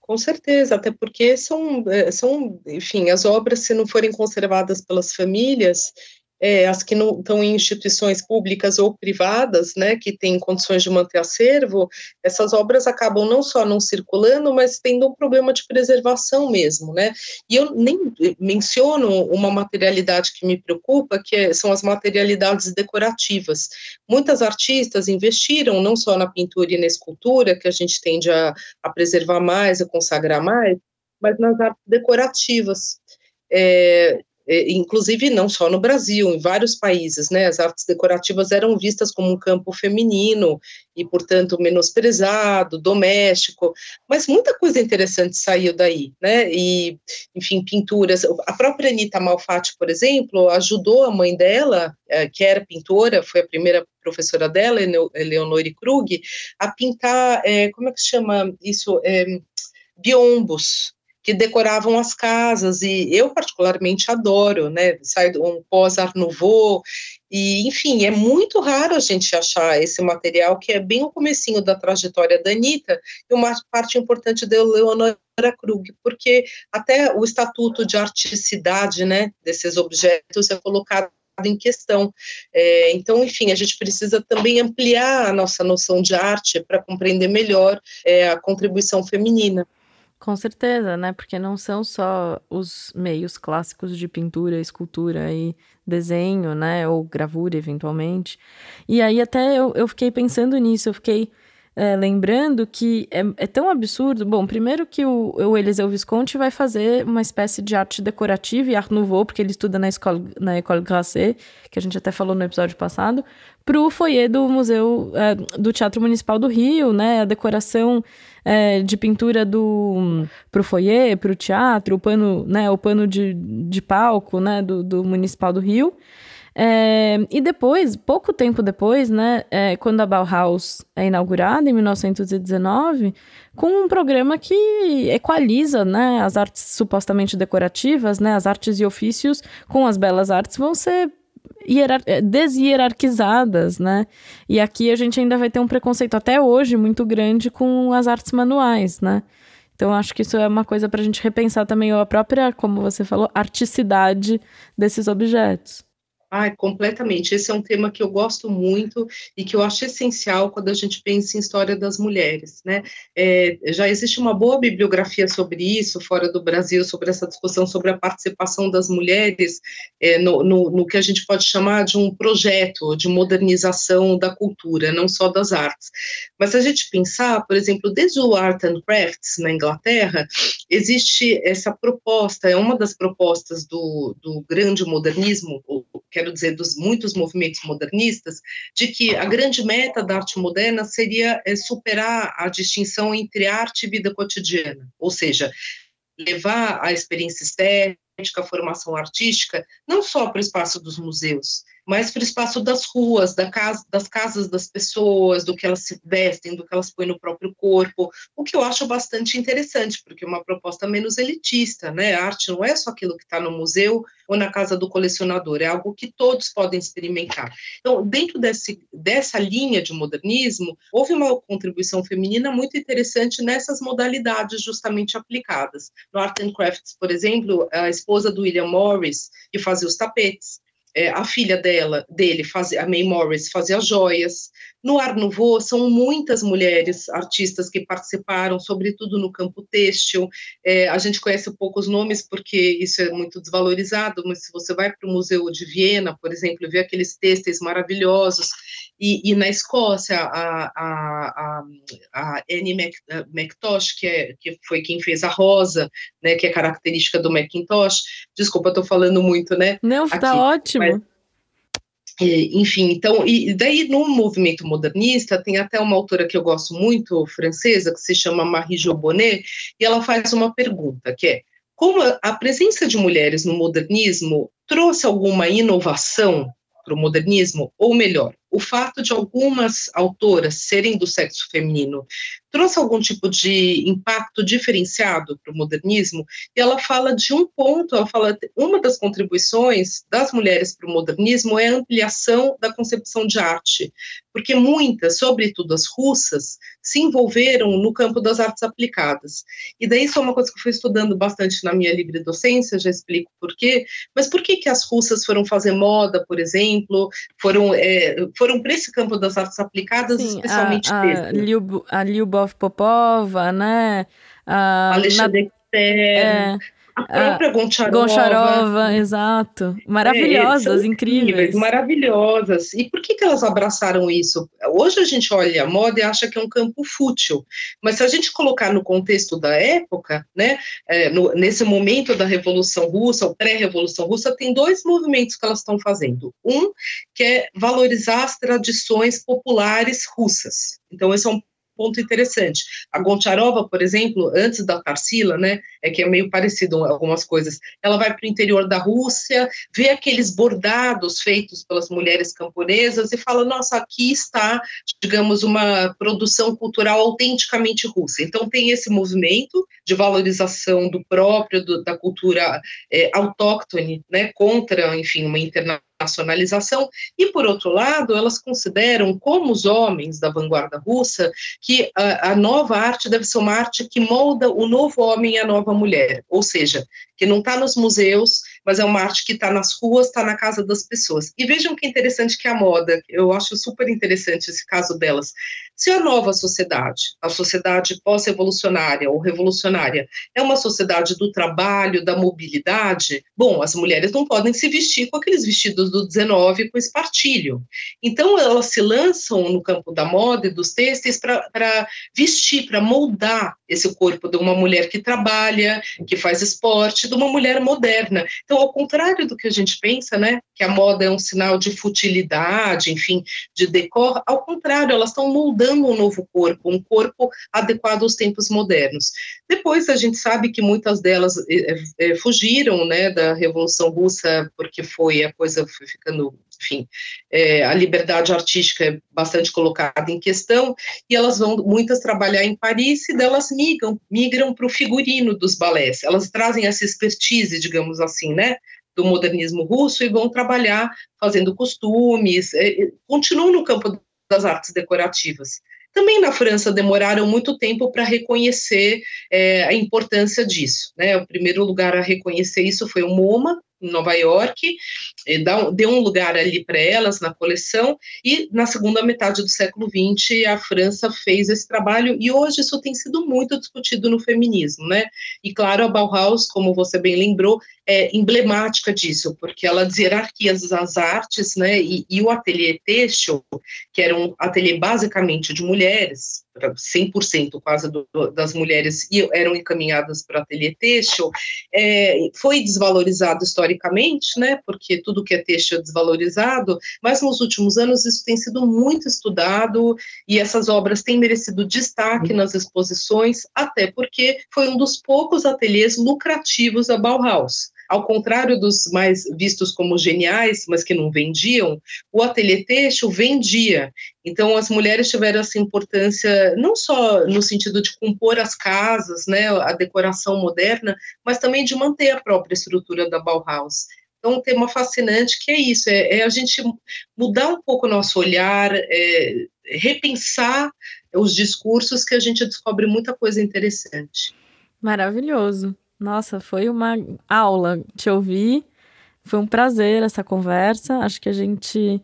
Com certeza, até porque são, eh, são, enfim, as obras, se não forem conservadas pelas famílias, é, as que não estão em instituições públicas ou privadas, né, que têm condições de manter acervo, essas obras acabam não só não circulando, mas tendo um problema de preservação mesmo, né, e eu nem menciono uma materialidade que me preocupa, que é, são as materialidades decorativas. Muitas artistas investiram não só na pintura e na escultura, que a gente tende a, a preservar mais, a consagrar mais, mas nas artes decorativas. É, inclusive não só no Brasil, em vários países, né, as artes decorativas eram vistas como um campo feminino e, portanto, menosprezado, doméstico, mas muita coisa interessante saiu daí, né, e, enfim, pinturas, a própria Anita Malfatti, por exemplo, ajudou a mãe dela, é, que era pintora, foi a primeira professora dela, Eleonore Krug, a pintar, é, como é que se chama isso? É, biombos, que decoravam as casas, e eu particularmente adoro, né, sai um pós-Art Nouveau, e, enfim, é muito raro a gente achar esse material, que é bem o comecinho da trajetória da Anitta, e uma parte importante da Leonora Krug, porque até o estatuto de articidade, né, desses objetos é colocado em questão. É, então, enfim, a gente precisa também ampliar a nossa noção de arte para compreender melhor é, a contribuição feminina. Com certeza, né? Porque não são só os meios clássicos de pintura, escultura e desenho, né? Ou gravura, eventualmente. E aí até eu, eu fiquei pensando nisso, eu fiquei é, lembrando que é, é, tão absurdo. Bom, primeiro que o, o Eliseu Visconti vai fazer uma espécie de arte decorativa e art nouveau, porque ele estuda na, escola, na École Grasset, que a gente até falou no episódio passado, para o foyer do Museu é, do Teatro Municipal do Rio, né? A decoração é, de pintura do pro foyer, para o teatro, o pano, né? O pano de, de palco, né? Do, do Municipal do Rio. É, e depois, pouco tempo depois, né, é, quando a Bauhaus é inaugurada, em 1919, com um programa que equaliza né, as artes supostamente decorativas, né, as artes e ofícios com as belas artes vão ser é, deshierarquizadas, né? E aqui a gente ainda vai ter um preconceito até hoje muito grande com as artes manuais, né? Então, acho que isso é uma coisa para a gente repensar também a própria, como você falou, articidade desses objetos. Ah, completamente. Esse é um tema que eu gosto muito e que eu acho essencial quando a gente pensa em história das mulheres, né? É, já existe uma boa bibliografia sobre isso fora do Brasil, sobre essa discussão sobre a participação das mulheres é, no, no, no, que a gente pode chamar de um projeto de modernização da cultura, não só das artes. Mas se a gente pensar, por exemplo, desde o Art and Crafts na Inglaterra, existe essa proposta, é uma das propostas do, do grande modernismo, quero dizer, dos muitos movimentos modernistas, de que a grande meta da arte moderna seria é, superar a distinção entre arte e vida cotidiana, ou seja, levar a experiência estética, a formação artística, não só para o espaço dos museus, mas para o espaço das ruas, da casa, das casas das pessoas, do que elas se vestem, do que elas põem no próprio corpo, o que eu acho bastante interessante, porque é uma proposta menos elitista, né? A arte não é só aquilo que está no museu ou na casa do colecionador, é algo que todos podem experimentar. Então, dentro desse, dessa linha de modernismo, houve uma contribuição feminina muito interessante nessas modalidades justamente aplicadas. No Art and Crafts, por exemplo, a esposa do William Morris, que fazia os tapetes, é, a filha dela, dele, fazia, a May Morris, fazia joias. No Art Nouveau, são muitas mulheres artistas que participaram, sobretudo no campo têxtil. É, a gente conhece poucos nomes porque isso é muito desvalorizado, mas se você vai para o Museu de Viena, por exemplo, e vê aqueles têxteis maravilhosos, e, e na Escócia, a, a, a, a Annie McTosh, que, é, que foi quem fez a rosa, né, que é característica do Macintosh. Desculpa, estou falando muito, né? Não, está ótimo. Mas, enfim, então, e daí no movimento modernista tem até uma autora que eu gosto muito, francesa, que se chama Marie Jo Bonnet, e ela faz uma pergunta, que é, como a presença de mulheres no modernismo trouxe alguma inovação para o modernismo, ou melhor, o fato de algumas autoras serem do sexo feminino trouxe algum tipo de impacto diferenciado para o modernismo, e ela fala de um ponto, ela fala, uma das contribuições das mulheres para o modernismo é a ampliação da concepção de arte, porque muitas, sobretudo as russas, se envolveram no campo das artes aplicadas. E daí isso é uma coisa que eu fui estudando bastante na minha livre docência, já explico por quê, mas por que que as russas foram fazer moda, por exemplo, foram, é, foram para esse campo das artes aplicadas, Sim, especialmente a, a, Liub, a Lyubov Popova, né? A, Alexandre na, é, a própria Goncharova. Goncharova, exato. Maravilhosas, é, incríveis. Maravilhosas. E por que, que elas abraçaram isso? Hoje a gente olha a moda e acha que é um campo fútil, mas se a gente colocar no contexto da época, né, é, no, nesse momento da Revolução Russa, ou pré-Revolução Russa, tem dois movimentos que elas estão fazendo. Um, que é valorizar as tradições populares russas. Então, esse é um ponto interessante. A Goncharova, por exemplo, antes da Tarsila, né, é que é meio parecido algumas coisas. Ela vai para o interior da Rússia, vê aqueles bordados feitos pelas mulheres camponesas e fala: nossa, aqui está, digamos, uma produção cultural autenticamente russa. Então, tem esse movimento de valorização do próprio, do, da cultura é, autóctone, né, contra, enfim, uma internacional nacionalização, e por outro lado, elas consideram, como os homens da vanguarda russa, que a, a, nova arte deve ser uma arte que molda o novo homem e a nova mulher, ou seja, que não está nos museus, mas é uma arte que está nas ruas, está na casa das pessoas. E vejam que interessante que a moda, eu acho super interessante esse caso delas. Se a nova sociedade, a sociedade pós-evolucionária ou revolucionária, é uma sociedade do trabalho, da mobilidade, bom, as mulheres não podem se vestir com aqueles vestidos do 19 com espartilho. Então, elas se lançam no campo da moda e dos têxteis para vestir, para moldar esse corpo de uma mulher que trabalha, que faz esporte, de uma mulher moderna. Então, ao contrário do que a gente pensa, né, que a moda é um sinal de futilidade, enfim, de decor, ao contrário, elas estão moldando um novo corpo, um corpo adequado aos tempos modernos. Depois a gente sabe que muitas delas é, é, fugiram, né, da Revolução Russa porque foi a coisa foi ficando enfim, é, a liberdade artística é bastante colocada em questão, e elas vão, muitas, trabalhar em Paris, e delas migram, migram para o figurino dos balés, elas trazem essa expertise, digamos assim, né, do modernismo russo, e vão trabalhar fazendo costumes, é, continuam no campo das artes decorativas. Também na França demoraram muito tempo para reconhecer é, a importância disso. Né? O primeiro lugar a reconhecer isso foi o MoMA, em Nova York, deu um lugar ali para elas na coleção, e na segunda metade do século XX a França fez esse trabalho, e hoje isso tem sido muito discutido no feminismo, né? E claro, a Bauhaus, como você bem lembrou, é emblemática disso, porque ela hierarquia as artes, né? E, e o ateliê têxtil, que era um ateliê basicamente de mulheres, 100% quase do, das mulheres eram encaminhadas para ateliê têxtil, é, foi desvalorizado historicamente, né, porque tudo que é têxtil é desvalorizado, mas nos últimos anos isso tem sido muito estudado e essas obras têm merecido destaque nas exposições, até porque foi um dos poucos ateliês lucrativos da Bauhaus. Ao contrário dos mais vistos como geniais, mas que não vendiam, o ateliê têxtil vendia. Então, as mulheres tiveram essa importância não só no sentido de compor as casas, né, a decoração moderna, mas também de manter a própria estrutura da Bauhaus. Então, um tema fascinante que é isso, é, é a gente mudar um pouco o nosso olhar, é, repensar os discursos que a gente descobre muita coisa interessante. Maravilhoso. Nossa, foi uma aula te ouvir. Foi um prazer essa conversa. Acho que a gente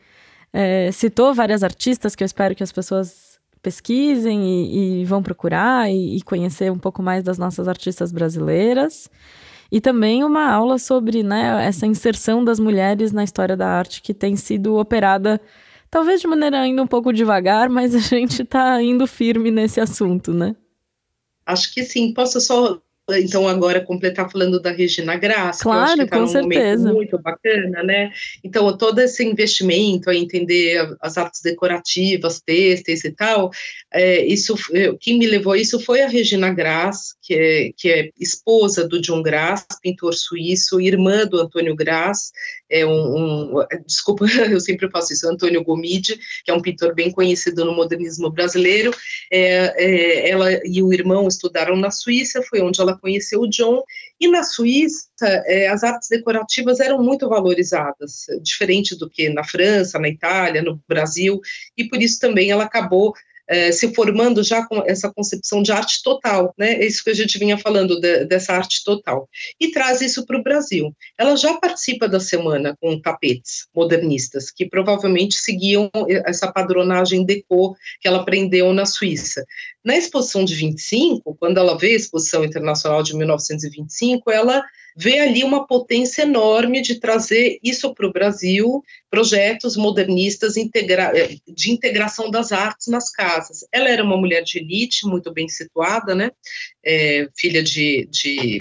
é, citou várias artistas que eu espero que as pessoas pesquisem e, e vão procurar e, e, conhecer um pouco mais das nossas artistas brasileiras. E também uma aula sobre né, essa inserção das mulheres na história da arte que tem sido operada, talvez de maneira ainda um pouco devagar, mas a gente está indo firme nesse assunto, né? Acho que sim. Posso só então agora completar falando da Regina Graça, claro, que eu acho que tá com certeza. muito bacana, né? Então todo esse investimento a entender as artes decorativas, têxteis e tal, é, isso, o que me levou a isso foi a Regina Grass, que é, que é esposa do John Grass, pintor suíço, irmã do Antônio Grass, é um, um, desculpa, eu sempre faço isso, Antônio Gomide, que é um pintor bem conhecido no modernismo brasileiro, é, é, ela e o irmão estudaram na Suíça, foi onde ela conheceu o John, e na Suíça é, as artes decorativas eram muito valorizadas, diferente do que na França, na Itália, no Brasil, e por isso também ela acabou é, se formando já com essa concepção de arte total, né? É isso que a gente vinha falando de, dessa arte total. E traz isso para o Brasil. Ela já participa da semana com tapetes modernistas, que provavelmente seguiam essa padronagem deco que ela aprendeu na Suíça. Na exposição de 25, quando ela vê a exposição internacional de 1925, ela vê ali uma potência enorme de trazer isso para o Brasil, projetos modernistas integra eh, de integração das artes nas casas. Ela era uma mulher de elite, muito bem situada, né? É, filha de, de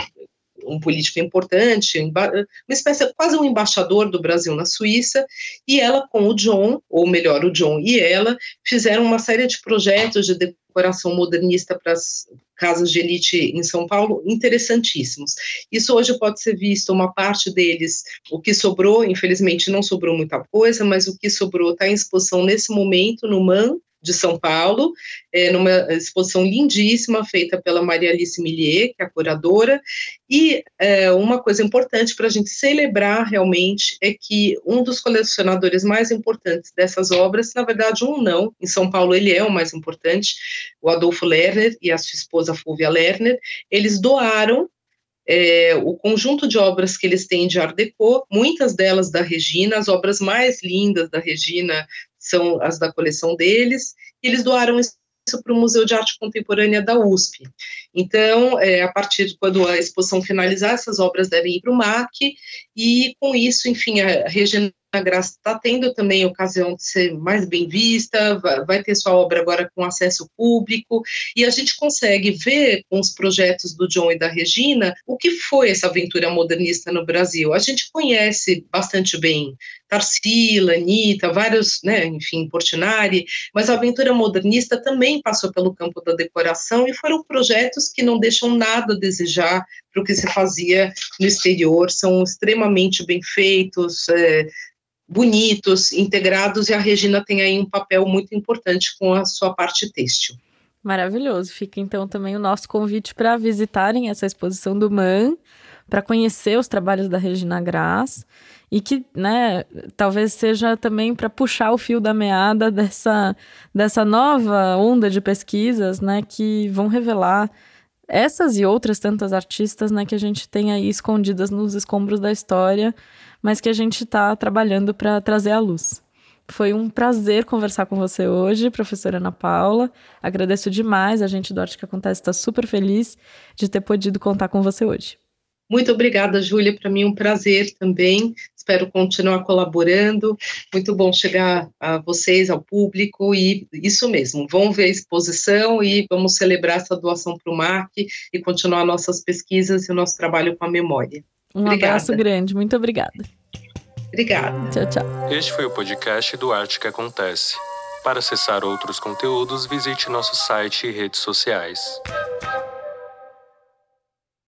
um político importante, uma espécie quase um embaixador do Brasil na Suíça, e ela com o John, ou melhor, o John e ela, fizeram uma série de projetos de decoração modernista para as casas de elite em São Paulo, interessantíssimos. Isso hoje pode ser visto, uma parte deles, o que sobrou, infelizmente não sobrou muita coisa, mas o que sobrou está em exposição nesse momento no MAN, de São Paulo, é, numa exposição lindíssima feita pela Maria Alice Millier, que é a curadora, e é, uma coisa importante para a gente celebrar realmente é que um dos colecionadores mais importantes dessas obras, na verdade um não, em São Paulo ele é o mais importante, o Adolfo Lerner e a sua esposa Fúvia Lerner, eles doaram é, o conjunto de obras que eles têm de Art Deco, muitas delas da Regina, as obras mais lindas da Regina são as da coleção deles, e eles doaram isso para o Museu de Arte Contemporânea da USP. Então, é, a partir de quando a exposição finalizar, essas obras devem ir para o MAC, e com isso, enfim, a Regina a Graça está tendo também ocasião de ser mais bem vista, vai ter sua obra agora com acesso público, e a gente consegue ver com os projetos do John e da Regina o que foi essa aventura modernista no Brasil. A gente conhece bastante bem Tarsila, Anitta, vários, né, enfim, Portinari, mas a aventura modernista também passou pelo campo da decoração e foram projetos que não deixam nada a desejar para o que se fazia no exterior, são extremamente bem feitos, é, bonitos, integrados, e a Regina tem aí um papel muito importante com a sua parte têxtil. Maravilhoso. Fica então também o nosso convite para visitarem essa exposição do MAN, para conhecer os trabalhos da Regina Graz e que, né, talvez seja também para puxar o fio da meada dessa, dessa nova onda de pesquisas, né, que vão revelar essas e outras tantas artistas, né, que a gente tem aí escondidas nos escombros da história mas que a gente está trabalhando para trazer à luz. Foi um prazer conversar com você hoje, professora Ana Paula. Agradeço demais. A gente do Arte que Acontece está super feliz de ter podido contar com você hoje. Muito obrigada, Júlia. Para mim é um prazer também. Espero continuar colaborando. Muito bom chegar a vocês, ao público, e isso mesmo. Vão ver a exposição e vamos celebrar essa doação para o MAC e continuar nossas pesquisas e o nosso trabalho com a memória. Um obrigada. abraço grande, muito obrigada. Obrigada. Tchau, tchau. Este foi o podcast do Arte que Acontece. Para acessar outros conteúdos, visite nosso site e redes sociais.